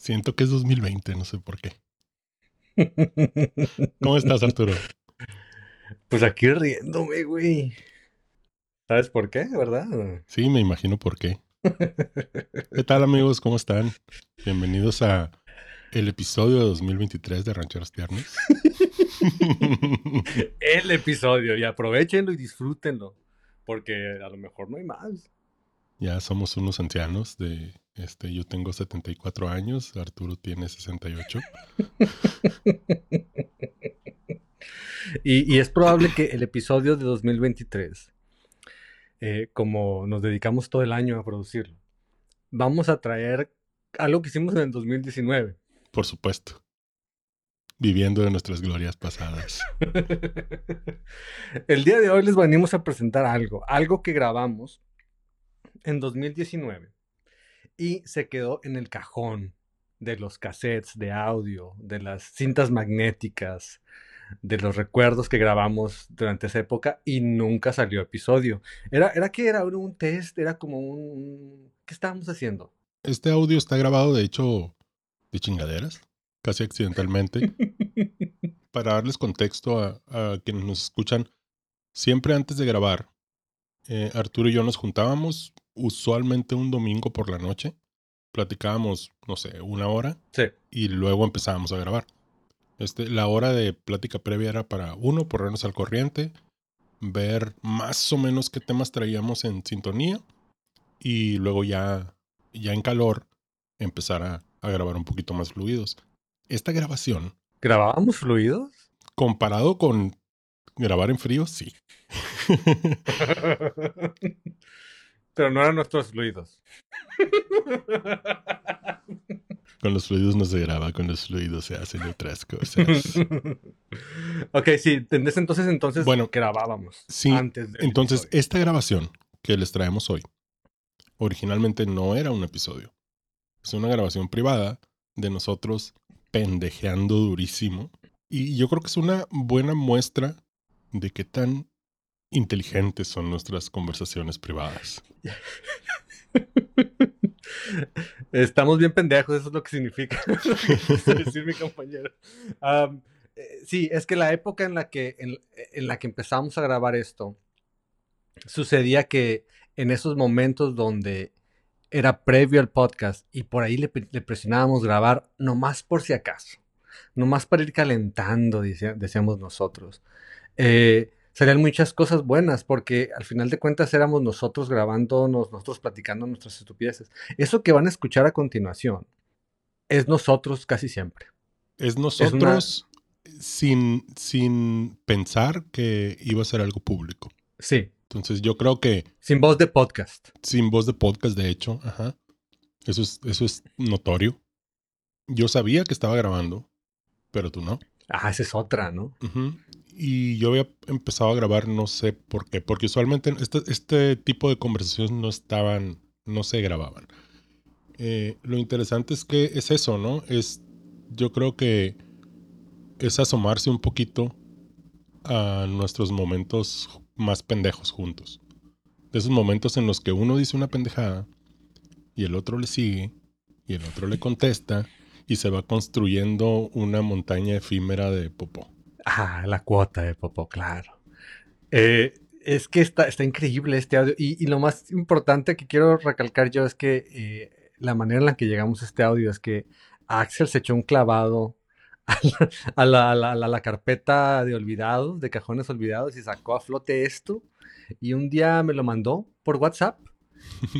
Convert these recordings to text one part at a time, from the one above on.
Siento que es 2020, no sé por qué. ¿Cómo estás, Arturo? Pues aquí riéndome, güey. ¿Sabes por qué, verdad? Sí, me imagino por qué. ¿Qué tal, amigos? ¿Cómo están? Bienvenidos a el episodio de 2023 de Rancheros Tiernos. el episodio, y aprovechenlo y disfrútenlo, porque a lo mejor no hay más. Ya somos unos ancianos de este, yo tengo 74 años, Arturo tiene 68. y, y, es probable que el episodio de 2023, eh, como nos dedicamos todo el año a producirlo, vamos a traer algo que hicimos en el 2019. Por supuesto. Viviendo de nuestras glorias pasadas. el día de hoy les venimos a presentar algo, algo que grabamos en 2019 y se quedó en el cajón de los cassettes de audio, de las cintas magnéticas, de los recuerdos que grabamos durante esa época y nunca salió episodio. Era, era que era un test, era como un... ¿Qué estábamos haciendo? Este audio está grabado, de hecho, de chingaderas, casi accidentalmente. Para darles contexto a, quienes nos escuchan, siempre antes de grabar, eh, Arturo y yo nos juntábamos usualmente un domingo por la noche. Platicábamos, no sé, una hora. Sí. Y luego empezábamos a grabar. Este, la hora de plática previa era para, uno, ponernos al corriente, ver más o menos qué temas traíamos en sintonía y luego ya, ya en calor empezar a, a grabar un poquito más fluidos. Esta grabación. ¿Grabábamos fluidos? Comparado con grabar en frío, sí. Pero no eran nuestros fluidos. Con los fluidos no se graba, con los fluidos se hacen otras cosas. ok, sí, ese entonces, entonces bueno, grabábamos. Sí, entonces esta grabación que les traemos hoy, originalmente no era un episodio. Es una grabación privada de nosotros pendejeando durísimo. Y yo creo que es una buena muestra de qué tan inteligentes son nuestras conversaciones privadas. Estamos bien pendejos, eso es lo que significa. decir mi compañero. Eh, sí, es que la época en la que, en, la que empezamos a grabar esto, sucedía que en esos momentos donde era previo al podcast y por ahí le, presionábamos grabar nomás por si acaso, nomás para ir calentando, decíamos nosotros. Eh, serían muchas cosas buenas, porque al final de cuentas éramos nosotros grabándonos, nosotros platicando nuestras estupideces. Eso que van a escuchar a continuación es nosotros casi siempre. Es nosotros sin, sin pensar que iba a ser algo público. Sí. Entonces yo creo que... Sin voz de podcast. Sin voz de podcast, de hecho. Ajá. Eso es, eso es notorio. Yo sabía que estaba grabando, pero tú no. Ah, esa es otra, ¿no? Y yo había empezado a grabar, no sé por qué, porque usualmente este, este tipo de conversaciones no estaban, no se grababan. Eh, lo interesante es que es eso, ¿no? Es, yo creo que es asomarse un poquito a nuestros momentos más pendejos juntos. De esos momentos en los que uno dice una pendejada y el otro le sigue y el otro le contesta y se va construyendo una montaña efímera de popó. Ah, la cuota de Popo, claro. Eh, es que está, está increíble este audio. Y, lo más importante que quiero recalcar yo es que eh, la manera en la que llegamos a este audio es que Axel se echó un clavado a la, carpeta de olvidados, de cajones olvidados, y sacó a flote esto. Y un día me lo mandó por WhatsApp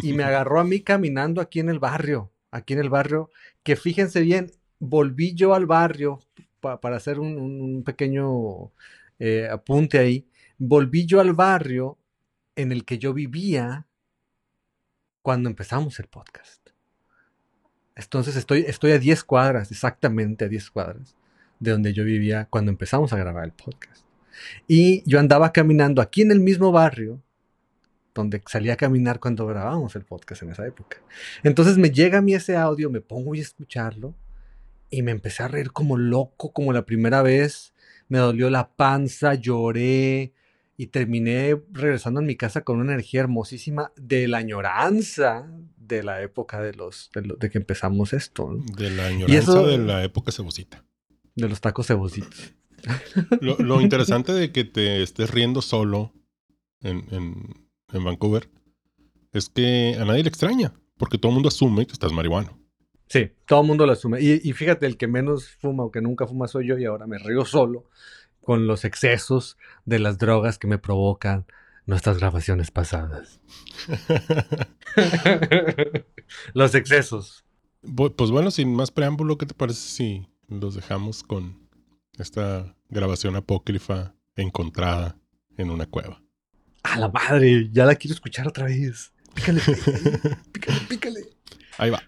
y me agarró a mí caminando aquí en el barrio. Aquí en el barrio, que fíjense bien, volví yo al barrio para hacer un, pequeño eh, apunte ahí, volví yo al barrio en el que yo vivía cuando empezamos el podcast. Entonces estoy, estoy a 10 cuadras, exactamente a 10 cuadras, de donde yo vivía cuando empezamos a grabar el podcast. Y yo andaba caminando aquí en el mismo barrio donde salía a caminar cuando grabábamos el podcast en esa época. Entonces me llega a mí ese audio, me pongo a escucharlo y me empecé a reír como loco, como la primera vez. Me dolió la panza, lloré y terminé regresando a mi casa con una energía hermosísima de la añoranza de la época de los de, que empezamos esto. De la añoranza de la época cebosita. De los tacos cebositos. Lo, interesante de que te estés riendo solo en, en, Vancouver es que a nadie le extraña, porque todo el mundo asume que estás marihuano. Sí, todo el mundo lo asume. Y, y, fíjate, el que menos fuma o que nunca fuma soy yo y ahora me río solo con los excesos de las drogas que me provocan nuestras grabaciones pasadas. los excesos. Pues bueno, sin más preámbulo, ¿qué te parece si los dejamos con esta grabación apócrifa encontrada en una cueva? A la madre, ya la quiero escuchar otra vez. Pícale, pícale, pícale. Ahí va.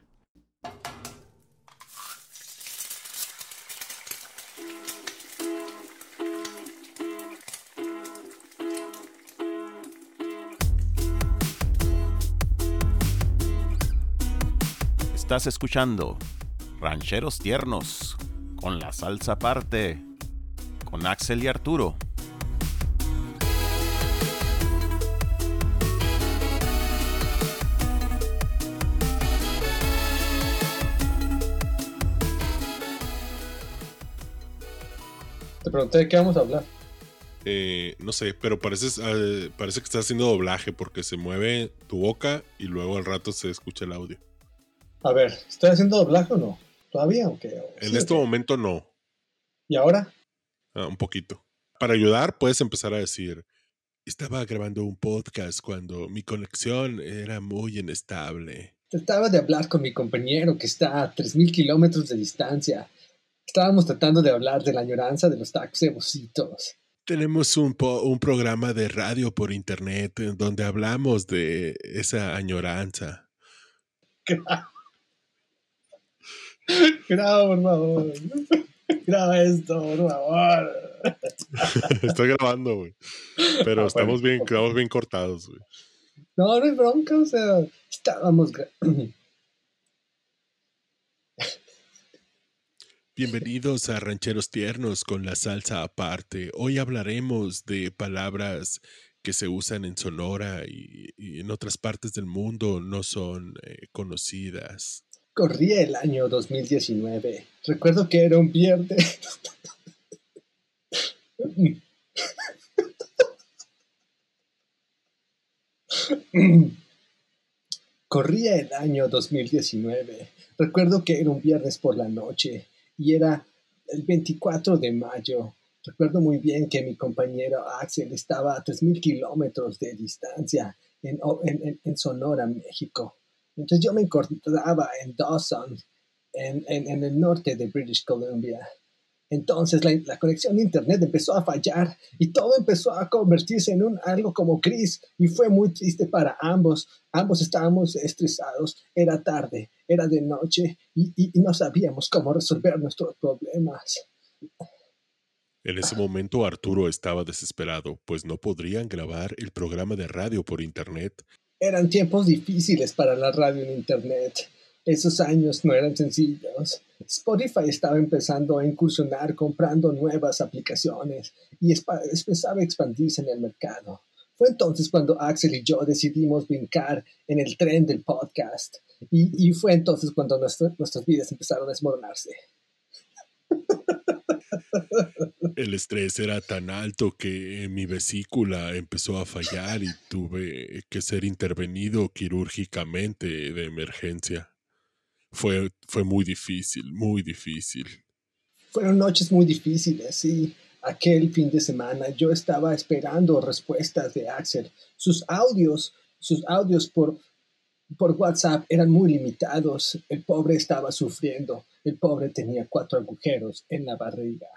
Estás escuchando Rancheros Tiernos con la salsa aparte con Axel y Arturo. Te pregunté de qué vamos a hablar. Eh, no sé, pero parece, eh, parece que estás haciendo doblaje porque se mueve tu boca y luego al rato se escucha el audio. A ver, ¿estoy haciendo doblaje o no? ¿Todavía o qué? En este momento no. ¿Y ahora? Ah, un poquito. Para ayudar, puedes empezar a decir: Estaba grabando un podcast cuando mi conexión era muy inestable. Trataba de hablar con mi compañero que está a 3.000 kilómetros de distancia. Estábamos tratando de hablar de la añoranza de los tacos. Tenemos un, un programa de radio por internet donde hablamos de esa añoranza. Graba, por favor. Graba esto, por favor. Estoy grabando, güey. Pero ah, estamos bien, quedamos bien cortados, güey. No, no hay bronca, o sea, estábamos. Bienvenidos a Rancheros Tiernos con la salsa aparte. Hoy hablaremos de palabras que se usan en Sonora y, en otras partes del mundo no son eh, conocidas. Corría el año 2019. Recuerdo que era un viernes. Corría el año 2019. Recuerdo que era un viernes por la noche y era el 24 de mayo. Recuerdo muy bien que mi compañero Axel estaba a 3.000 kilómetros de distancia en, en Sonora, México. Entonces yo me encontraba en Dawson, en, en, el norte de British Columbia. Entonces la, la, conexión de internet empezó a fallar y todo empezó a convertirse en un algo como gris y fue muy triste para ambos. Ambos estábamos estresados, era tarde, era de noche y, y, y no sabíamos cómo resolver nuestros problemas. En ese momento Arturo estaba desesperado, pues no podrían grabar el programa de radio por internet eran tiempos difíciles para la radio en Internet. Esos años no eran sencillos. Spotify estaba empezando a incursionar comprando nuevas aplicaciones y empezaba a expandirse en el mercado. Fue entonces cuando Axel y yo decidimos brincar en el tren del podcast y, fue entonces cuando nuestras vidas empezaron a desmoronarse. El estrés era tan alto que mi vesícula empezó a fallar y tuve que ser intervenido quirúrgicamente de emergencia. Fue, fue muy difícil, muy difícil. Fueron noches muy difíciles, sí. Aquel fin de semana yo estaba esperando respuestas de Axel. Sus audios, sus audios por, por WhatsApp eran muy limitados. El pobre estaba sufriendo. El pobre tenía cuatro agujeros en la barriga.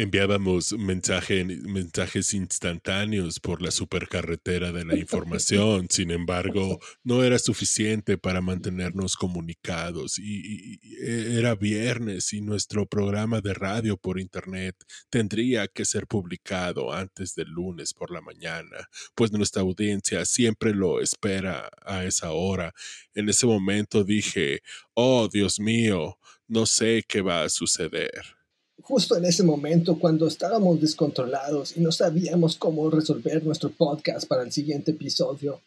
Enviábamos mensajes instantáneos por la supercarretera de la información, sin embargo, no era suficiente para mantenernos comunicados y, era viernes y nuestro programa de radio por internet tendría que ser publicado antes del lunes por la mañana, pues nuestra audiencia siempre lo espera a esa hora. En ese momento dije, oh Dios mío, no sé qué va a suceder justo en ese momento, cuando estábamos descontrolados y no sabíamos cómo resolver nuestro podcast para el siguiente episodio,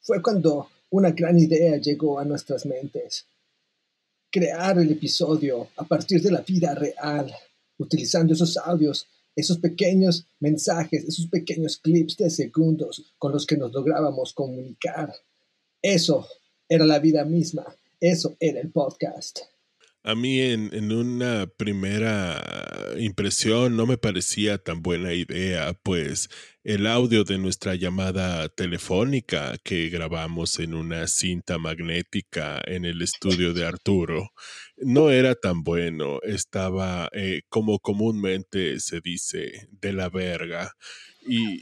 fue cuando una gran idea llegó a nuestras mentes. Crear el episodio a partir de la vida real, utilizando esos audios, esos pequeños mensajes, esos pequeños clips de segundos con los que nos lográbamos comunicar. Eso era la vida misma, eso era el podcast. A mí en, en, una primera impresión no me parecía tan buena idea, pues el audio de nuestra llamada telefónica que grabamos en una cinta magnética en el estudio de Arturo no era tan bueno, estaba eh, como comúnmente se dice, de la verga. Y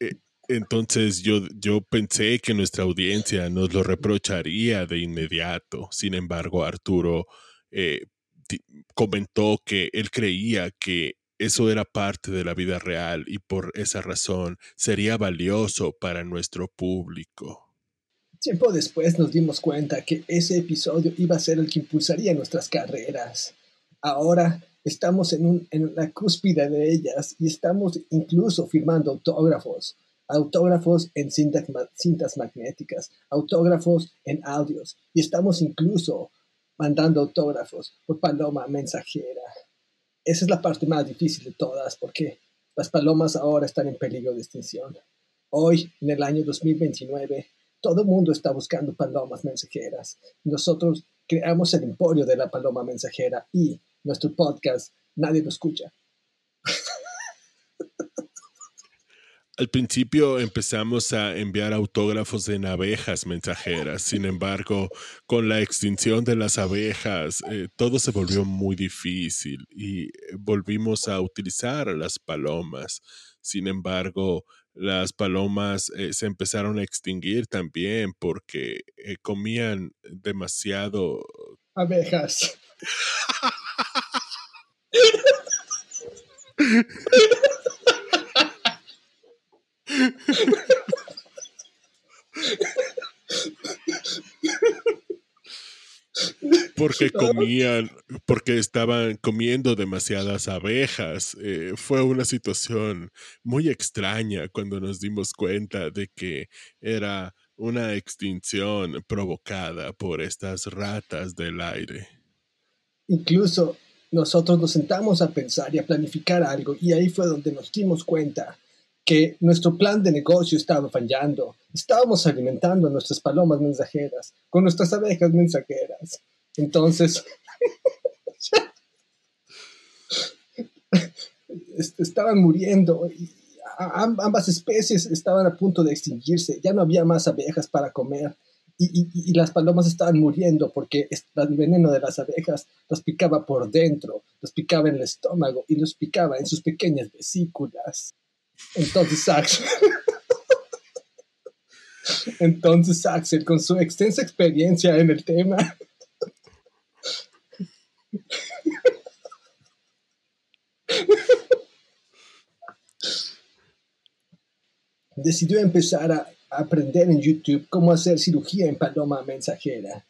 eh, entonces yo, yo pensé que nuestra audiencia nos lo reprocharía de inmediato. Sin embargo, Arturo eh, comentó que él creía que eso era parte de la vida real y por esa razón sería valioso para nuestro público. Tiempo después nos dimos cuenta que ese episodio iba a ser el que impulsaría nuestras carreras. Ahora estamos en, un, en la cúspide de ellas y estamos incluso firmando autógrafos. Autógrafos en cintas, cintas magnéticas, autógrafos en audios y estamos incluso mandando autógrafos por paloma mensajera. Esa es la parte más difícil de todas porque las palomas ahora están en peligro de extinción. Hoy, en el año 2029, todo el mundo está buscando palomas mensajeras. Nosotros creamos el emporio de la paloma mensajera y nuestro podcast nadie lo escucha. Al principio empezamos a enviar autógrafos en abejas mensajeras. Sin embargo, con la extinción de las abejas, eh, todo se volvió muy difícil y volvimos a utilizar a las palomas. Sin embargo, las palomas eh, se empezaron a extinguir también porque eh, comían demasiado... Abejas. porque comían, porque estaban comiendo demasiadas abejas. Eh, fue una situación muy extraña cuando nos dimos cuenta de que era una extinción provocada por estas ratas del aire. Incluso nosotros nos sentamos a pensar y a planificar algo y ahí fue donde nos dimos cuenta que nuestro plan de negocio estaba fallando. Estábamos alimentando a nuestras palomas mensajeras con nuestras abejas mensajeras. Entonces, estaban muriendo y ambas especies estaban a punto de extinguirse. Ya no había más abejas para comer. Y, las palomas estaban muriendo porque el veneno de las abejas los picaba por dentro, los picaba en el estómago y los picaba en sus pequeñas vesículas. Entonces Axel, entonces Axel, con su extensa experiencia en el tema, decidió empezar a aprender en YouTube cómo hacer cirugía en paloma mensajera.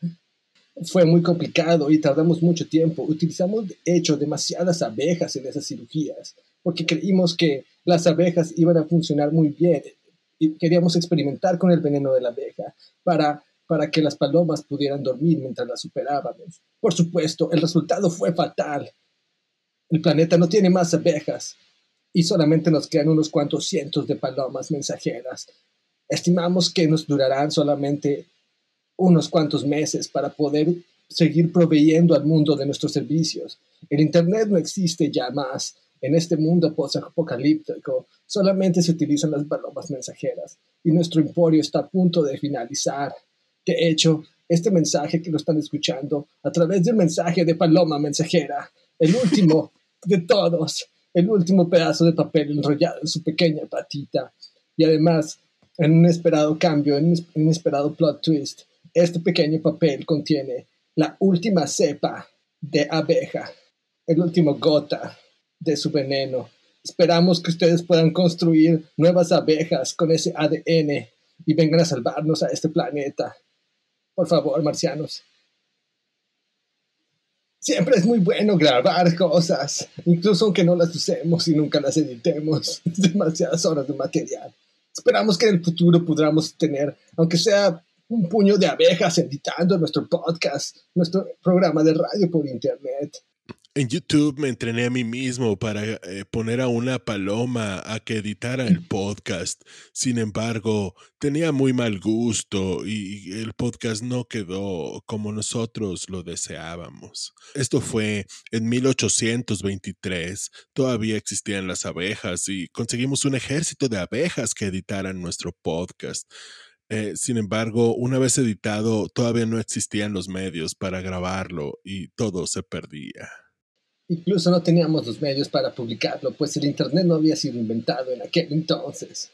Fue muy complicado y tardamos mucho tiempo. Utilizamos, de demasiadas abejas en esas cirugías, porque creímos que las abejas iban a funcionar muy bien y queríamos experimentar con el veneno de la abeja para para que las palomas pudieran dormir mientras las superábamos. Por supuesto, el resultado fue fatal. El planeta no tiene más abejas y solamente nos quedan unos cuantos cientos de palomas mensajeras. Estimamos que nos durarán solamente unos cuantos meses para poder seguir proveyendo al mundo de nuestros servicios. El Internet no existe ya más. En este mundo post-apocalíptico solamente se utilizan las palomas mensajeras y nuestro emporio está a punto de finalizar. De hecho, este mensaje que lo están escuchando a través del mensaje de Paloma Mensajera, el último de todos, el último pedazo de papel enrollado en su pequeña patita. Y además, en un esperado cambio, en un inesperado plot twist, este pequeño papel contiene la última cepa de abeja, el último gota de su veneno. Esperamos que ustedes puedan construir nuevas abejas con ese ADN y vengan a salvarnos a este planeta. Por favor, marcianos. Siempre es muy bueno grabar cosas, incluso aunque no las usemos y nunca las editemos. Demasiadas horas de material. Esperamos que en el futuro podamos tener, aunque sea un puño de abejas editando nuestro podcast, nuestro programa de radio por internet. En YouTube me entrené a mí mismo para eh, poner a una paloma a que editara el podcast. Sin embargo, tenía muy mal gusto y el podcast no quedó como nosotros lo deseábamos. Esto fue en 1823. Todavía existían las abejas y conseguimos un ejército de abejas que editaran nuestro podcast. Eh, sin embargo, una vez editado, todavía no existían los medios para grabarlo y todo se perdía. Incluso no teníamos los medios para publicarlo, pues el Internet no había sido inventado en aquel entonces.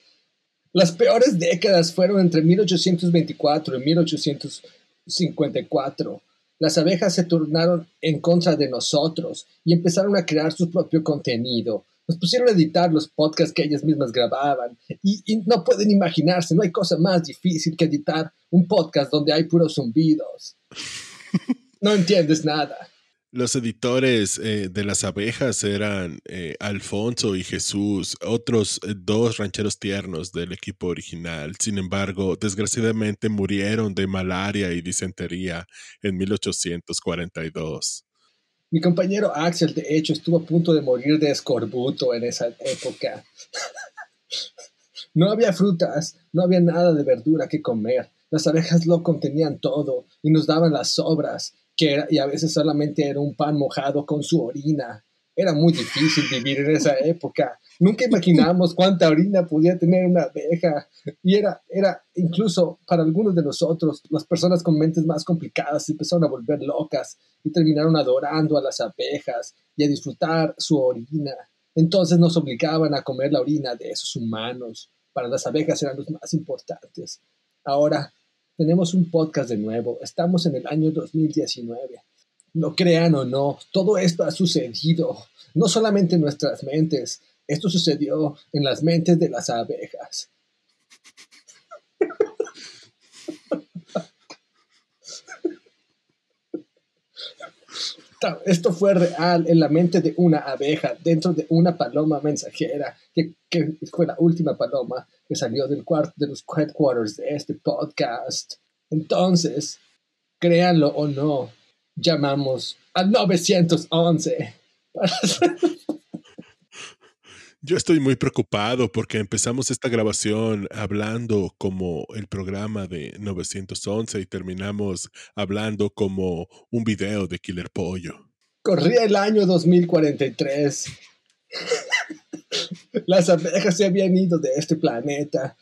Las peores décadas fueron entre 1824 y 1854. Las abejas se turnaron en contra de nosotros y empezaron a crear su propio contenido. Nos pusieron a editar los podcasts que ellas mismas grababan. Y, y, no pueden imaginarse, no hay cosa más difícil que editar un podcast donde hay puros zumbidos. No entiendes nada. Los editores eh, de las abejas eran eh, Alfonso y Jesús, otros eh, dos rancheros tiernos del equipo original. Sin embargo, desgraciadamente murieron de malaria y disentería en 1842. Mi compañero Axel, de hecho, estuvo a punto de morir de escorbuto en esa época. no había frutas, no había nada de verdura que comer. Las abejas lo contenían todo y nos daban las sobras que y a veces solamente era un pan mojado con su orina. Era muy difícil vivir en esa época. Nunca imaginamos cuánta orina podía tener una abeja. Y era, era incluso para algunos de nosotros, las personas con mentes más complicadas se empezaron a volver locas y terminaron adorando a las abejas y a disfrutar su orina. Entonces nos obligaban a comer la orina de esos humanos. Para las abejas eran los más importantes. Ahora, tenemos un podcast de nuevo. Estamos en el año 2019. Lo crean o no, todo esto ha sucedido, no solamente en nuestras mentes, esto sucedió en las mentes de las abejas. Esto fue real en la mente de una abeja, dentro de una paloma mensajera, que, que fue la última paloma que salió del cuarto de los headquarters de este podcast. Entonces, créanlo o no, llamamos al 911 Yo estoy muy preocupado porque empezamos esta grabación hablando como el programa de 911 y terminamos hablando como un video de Killer Pollo. Corría el año 2043. Las abejas se habían ido de este planeta.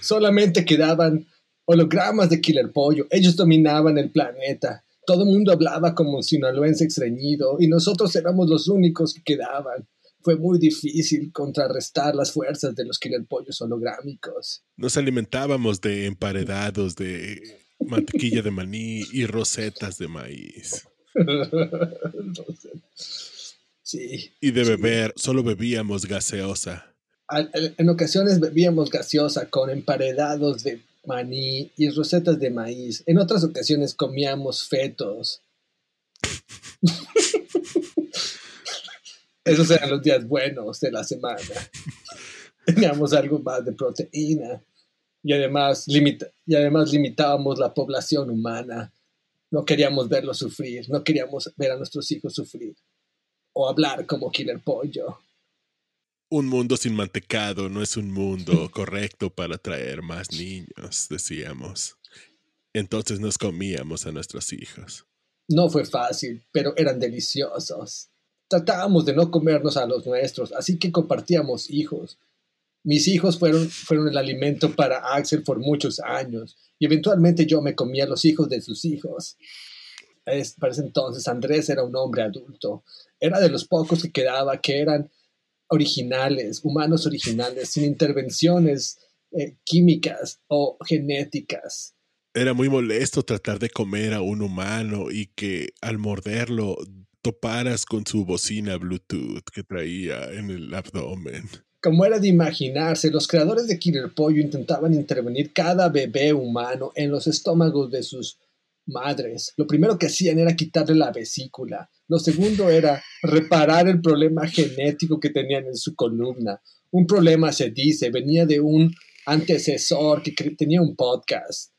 Solamente quedaban hologramas de Killer Pollo. Ellos dominaban el planeta. Todo el mundo hablaba como sinaloense extrañido y nosotros éramos los únicos que quedaban. Fue muy difícil contrarrestar las fuerzas de los Killer Pollos holográmicos. Nos alimentábamos de emparedados, de mantequilla de maní y rosetas de maíz. sí. Y de beber, solo bebíamos gaseosa. En ocasiones bebíamos gaseosa con emparedados de maní y rosetas de maíz. En otras ocasiones comíamos fetos. Esos eran los días buenos de la semana. Teníamos algo más de proteína y además, y además limitábamos la población humana. No queríamos verlos sufrir, no queríamos ver a nuestros hijos sufrir o hablar como Killer Pollo. Un mundo sin mantecado no es un mundo correcto para traer más niños, decíamos. Entonces nos comíamos a nuestros hijos. No fue fácil, pero eran deliciosos. Tratábamos de no comernos a los nuestros, así que compartíamos hijos. Mis hijos fueron, fueron el alimento para Axel por muchos años, y eventualmente yo me comía a los hijos de sus hijos. Es, para ese entonces Andrés era un hombre adulto. Era de los pocos que quedaba que eran originales, humanos originales, sin intervenciones eh, químicas o genéticas. Era muy molesto tratar de comer a un humano y que al morderlo toparas con su bocina Bluetooth que traía en el abdomen. Como era de imaginarse, los creadores de Killer Pollo intentaban intervenir cada bebé humano en los estómagos de sus madres. Lo primero que hacían era quitarle la vesícula. Lo segundo era reparar el problema genético que tenían en su columna. Un problema, se dice, venía de un antecesor que tenía un podcast.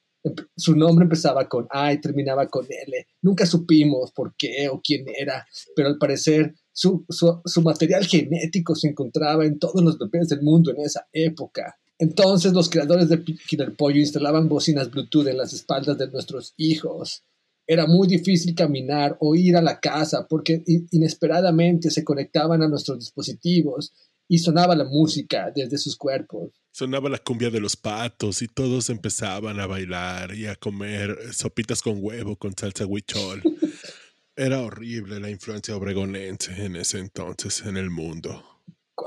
Su nombre empezaba con A y terminaba con L. Nunca supimos por qué o quién era, pero al parecer su, su, material genético se encontraba en todos los bebés del mundo en esa época. Entonces los creadores de Killer Pollo instalaban bocinas Bluetooth en las espaldas de nuestros hijos. Era muy difícil caminar o ir a la casa porque inesperadamente se conectaban a nuestros dispositivos y sonaba la música desde sus cuerpos. Sonaba la cumbia de los patos y todos empezaban a bailar y a comer sopitas con huevo con salsa huichol. Era horrible la influencia obregonense en ese entonces en el mundo.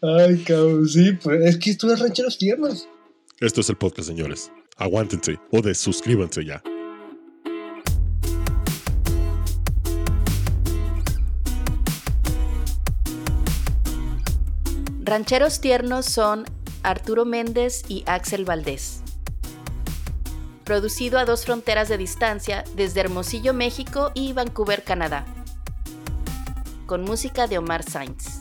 Ay, cabrón, sí, pues es que esto es rancheros tiernos. Esto es el podcast, señores. Aguántense o desuscríbanse ya. Rancheros tiernos son Arturo Méndez y Axel Valdés. Producido a dos fronteras de distancia desde Hermosillo, México y Vancouver, Canadá. Con música de Omar Sainz.